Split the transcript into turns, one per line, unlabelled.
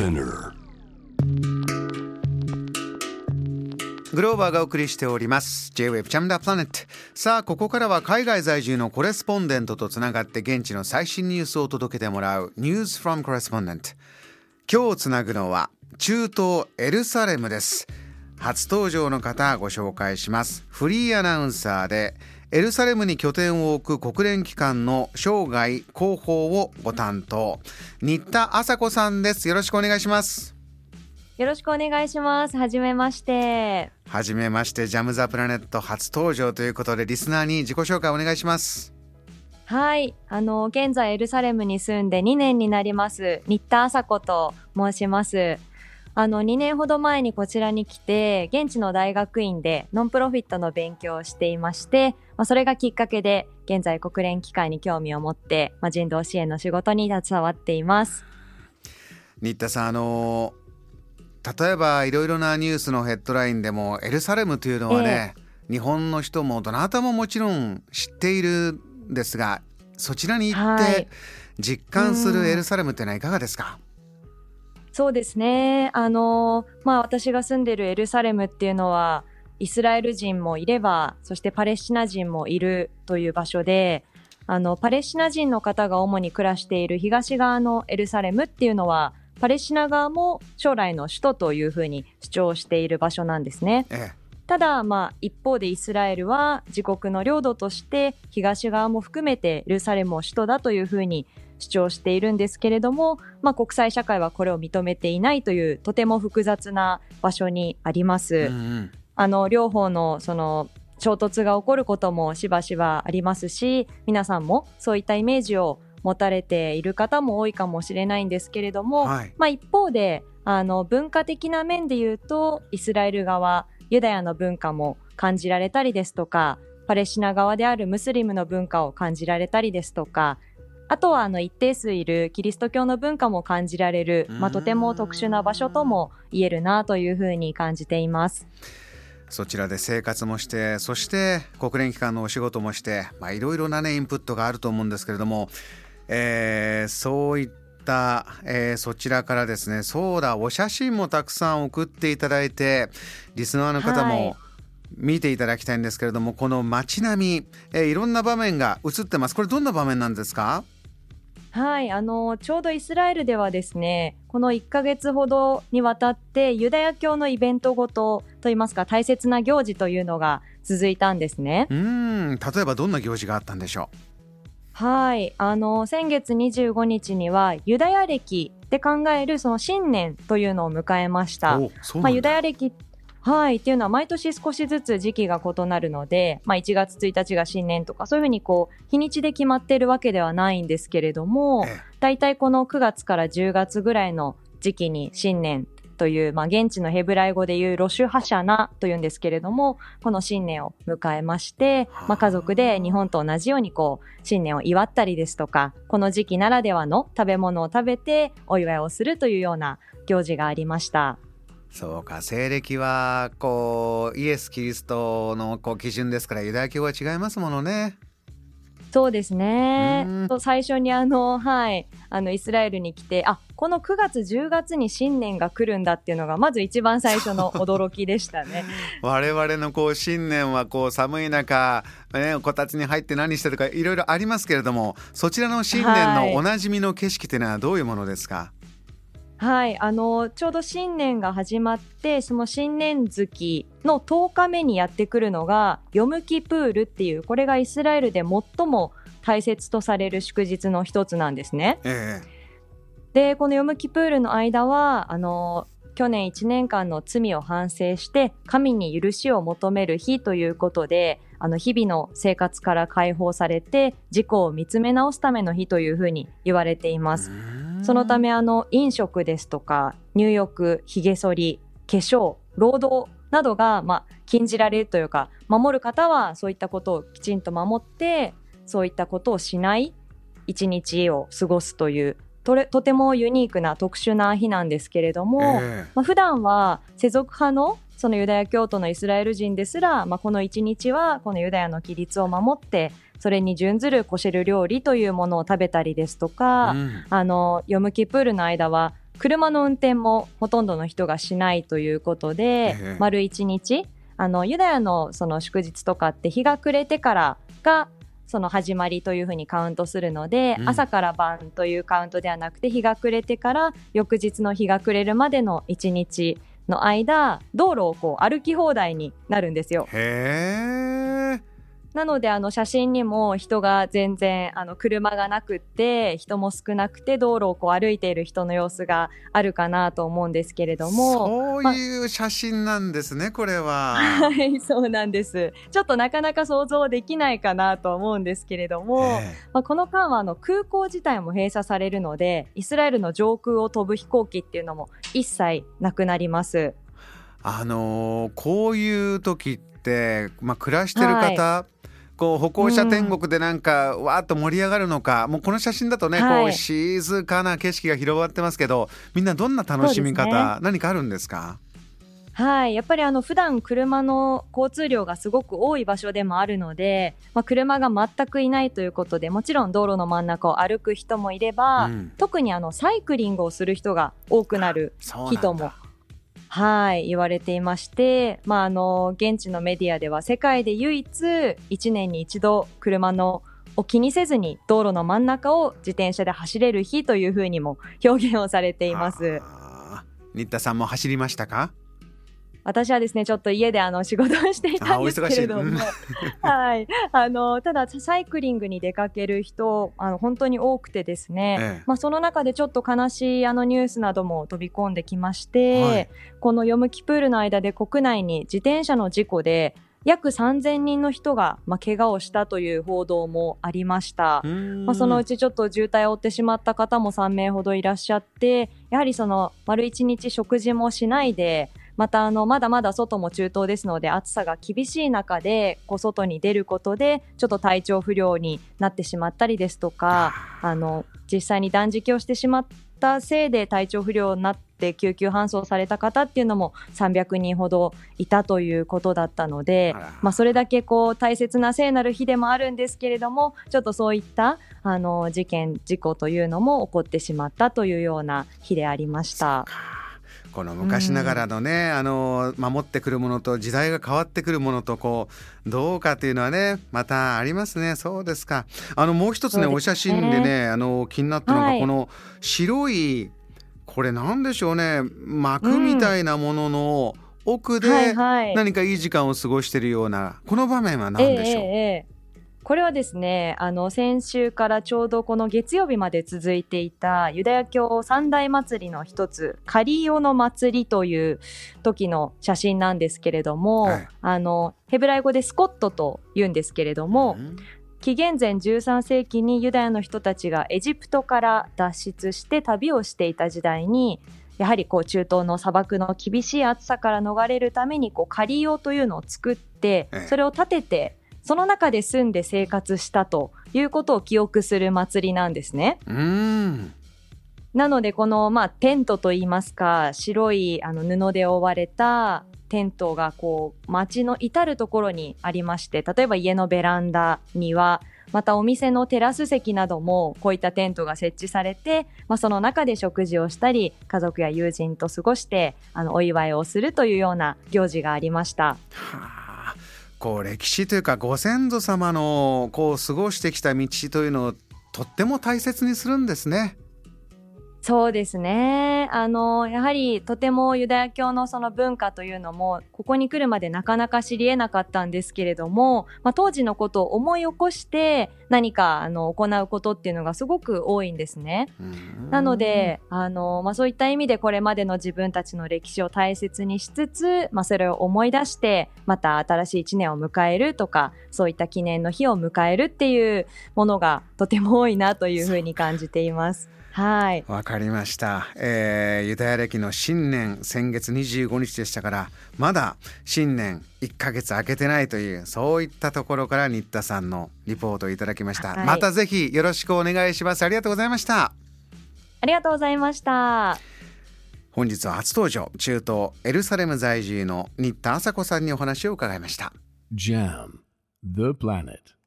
Spinner.
グローバーがお送りしております。J-Wave チャムダプラネットさあここからは海外在住のコレスポンデントとつながって現地の最新ニュースを届けてもらう News from Correspondent 今日つなぐのは中東エルサレムです。初登場の方ご紹介します。フリーアナウンサーでエルサレムに拠点を置く国連機関の生涯広報をご担当新田麻子さんですよろしくお願いします
よろしくお願いします。はじめまして。
はじめましてジャム・ザ・プラネット初登場ということでリスナーに自己紹介お願いします
はい。あの、現在エルサレムに住んで2年になります。新田麻子と申します。あの、2年ほど前にこちらに来て、現地の大学院でノンプロフィットの勉強をしていまして、まあ、それがきっかけで、現在国連機関に興味を持って、まあ、人道支援の仕事に携わっています。
新田さんあの例えばいろいろなニュースのヘッドラインでもエルサレムというのはね、日本の人もどなたももちろん知っているんですがそちらに行っ
はい。
て実感するエルサレムってのはいかがですか、
そうですね。あの、まあ私が住んでるエルサレムっていうのは、イスラエル人もいれば、そしてパレスチナ人もいるという場所で、あの、パレスチナ人の方が主に暮らしている東側のエルサレムっていうのは、パレスチナ側も将来の首都というふうに主張している場所なんですね。
え
ただ、まあ、一方でイスラエルは自国の領土として東側も含めてエルサレムを首都だというふうに主張しているんですけれども、まあ、国際社会はこれを認めていないというとても複雑な場所にあります。
えうんうん
あの両方のその衝突が起こることもしばしばありますし皆さんもそういったイメージを持たれている方も多いかもしれないんですけれども、
はい
まあ、一方であの文化的な面で言うとイスラエル側ユダヤの文化も感じられたりですとかパレスチナ側であるムスリムの文化を感じられたりですとかあとはあの一定数いるキリスト教の文化も感じられる、まあ、とても特殊な場所とも言えるなというふうに感じています。
そちらで生活もしてそして国連機関のお仕事もしてまあいろいろなねインプットがあると思うんですけれども、えーそういった、えーそちらからですねそうだお写真もたくさん送っていただいてリスナーの方
はい。
も見ていただきたいんですけれども、この街並み、えーいろんな場面が映ってます。これどんな場面なんですか？
はい、あのちょうどイスラエルではですねこの1ヶ月ほどにわたってユダヤ教のイベントごとといいますか大切な行事というのが続いたんですね。
うーん例えばどんな行事があったんでしょ
はい、あの先月25日にはユダヤ歴で考えるその新年というのを迎えました。まあ、ユダヤ歴はい、っていうのは毎年少しずつ時期が異なるので、まあ、1月1日が新年とかそういうふうにこう日にちで決まっているわけではないんですけれども、
え
大体この9月から10月ぐらいの時期に新年という、まあ、現地のヘブライ語でいうロシュハシャナというんですけれどもこの新年を迎えまして、まあ、家族で日本と同じようにこう新年を祝ったりですとかこの時期ならではの食べ物を食べてお祝いをするというような行事がありました。
そうか西暦はこうイエス・キリストのこう基準ですからユダヤ教は違いますものね。
そうですね。最初にあの、はい、あのイスラエルに来て、あこの9月、10月に新年が来るんだっていうのが、まず一番最初の驚きでしたね。
我々のこう新年はこう寒い中、ね、こたつに入って何してとかいろいろありますけれどもそちらの新年のおなじみの景色っていうのはどういうものですか、
はい、あのちょうど新年が始まって、その新年月の10日目にやってくるのが、ヨムキプールっていう、これがイスラエルで最も大切とされる祝日の一つなんですね。
え
でこのヨムキプールの間はあの去年1年間の罪を反省して神に許しを求める日ということであの日々の生活から解放されて自己を見つめ直すための日というふうに言われています。そのためあの飲食ですとか入浴、ひげ剃り、化粧、労働などが、まあ、禁じられるというか守る方はそういったことをきちんと守ってそういったことをしない一日を過ごすというとれとてもユニークな特殊な日なんですけれども、
え。
まあ、普段は世俗派のそのユダヤ教徒のイスラエル人ですら、まあ、この一日はこのユダヤの規律を守ってそれに準ずるコシェル料理というものを食べたりですとか、
うん。
あのヨムキプールの間は車の運転もほとんどの人がしないということで、
ええ。
丸一日あのユダヤのその祝日とかって日が暮れてからがその始まりというふうにカウントするので、
うん。
朝から晩というカウントではなくて日が暮れてから翌日の日が暮れるまでの一日の間道路をこう歩き放題になるんですよ。
へー
なのであの写真にも人が全然あの車がなくって人も少なくて道路をこう歩いている人の様子があるかなと思うんですけれども。
そういう写真なんですねこれは。
はい、そうなんです。ちょっとなかなか想像できないかなと思うんですけれども、
え
まあ、この間はあの空港自体も閉鎖されるので、イスラエルの上空を飛ぶ飛行機っていうのも一切なくなります。
あのーこういう時って、まあ、暮らしてる方、こう歩行者天国でなんか、わーっと盛り上がるのかもうこの写真だとね、
はい。
こう静かな景色が広がってますけどみんなどんな楽しみ方、何かあるんですか？
はい、やっぱりあの普段車の交通量がすごく多い場所でもあるので、まあ、車が全くいないということでもちろん道路の真ん中を歩く人もいれば、
うん。
特にあのサイクリングをする人が多くなる人もはい、言われていまして、まあ、あの、現地のメディアでは世界で唯一1年に一度車のを気にせずに道路の真ん中を自転車で走れる日というふうにも表現をされています。
新田さんも走りましたか？
私はですね、ちょっと家であの仕事をしていたんですけれども。はい、あの、ただサイクリングに出かける人、あの、本当に多くてですね、
ええ。
まあ、その中でちょっと悲しいあのニュースなども飛び込んできまして、
はい。
このヨムキプールの間で国内に自転車の事故で約3000人の人が、まあ、怪我をしたという報道もありました。まあ、そのうちちょっと渋滞を負ってしまった方も3名ほどいらっしゃって、やはりその丸1日食事もしないで、またあのまだまだ外も中東ですので暑さが厳しい中でこう外に出ることでちょっと体調不良になってしまったりですとかあの実際に断食をしてしまったせいで体調不良になって救急搬送された方っていうのも300人ほどいたということだったのでまあ、それだけこう大切な聖なる日でもあるんですけれどもちょっとそういったあの事件事故というのも起こってしまったというような日でありました。
この昔ながらのね、あの守ってくるものと時代が変わってくるものとこうどうかっていうのはねまたありますね。そうですか。あのもう一つね
ね。
お写真でねあの気になったのが、
はい。
この白いこれなんでしょうね。幕みたいなものの奥で何かいい時間を過ごしているようなこの場面は何でしょう、
ええええこれはですねあの先週からちょうどこの月曜日まで続いていたユダヤ教三大祭りの一つカリオの祭りという時の写真なんですけれども、
はい。
あのヘブライ語でスコットと言うんですけれども、
うん。
紀元前13世紀にユダヤの人たちがエジプトから脱出して旅をしていた時代にやはりこう中東の砂漠の厳しい暑さから逃れるためにこうカリオというのを作って
ええ。
それを立ててその中で住んで生活したということを記憶する祭りなんですね。
うーん
なのでこの、まあ、テントといいますか白いあの布で覆われたテントがこう街の至る所にありまして例えば家のベランダ庭またお店のテラス席などもこういったテントが設置されて、まあ、その中で食事をしたり家族や友人と過ごしてあのお祝いをするというような行事がありました。
はあこう歴史というかご先祖様のこう過ごしてきた道というのをとっても大切にするんですね。
そうですね。あの、やはりとてもユダヤ教のその文化というのも、ここに来るまでなかなか知り得なかったんですけれども、まあ、当時のことを思い起こして何かあの行うことっていうのがすごく多いんですね。
うん
なので、あの、まあ、そういった意味でこれまでの自分たちの歴史を大切にしつつ、まあ、それを思い出して、また新しい一年を迎えるとか、そういった記念の日を迎えるっていうものがとても多いなというふうに感じています。はい。
わかりました、えーユダヤ歴の新年先月25日でしたからまだ新年1ヶ月空けてないというそういったところから新田さんのリポートをいただきました、
はい。
またぜひよろしくお願いします。ありがとうございました。
ありがとうございました。
本日は初登場中東エルサレム在住の新田麻子さんにお話を伺いました。
Jam, the planet.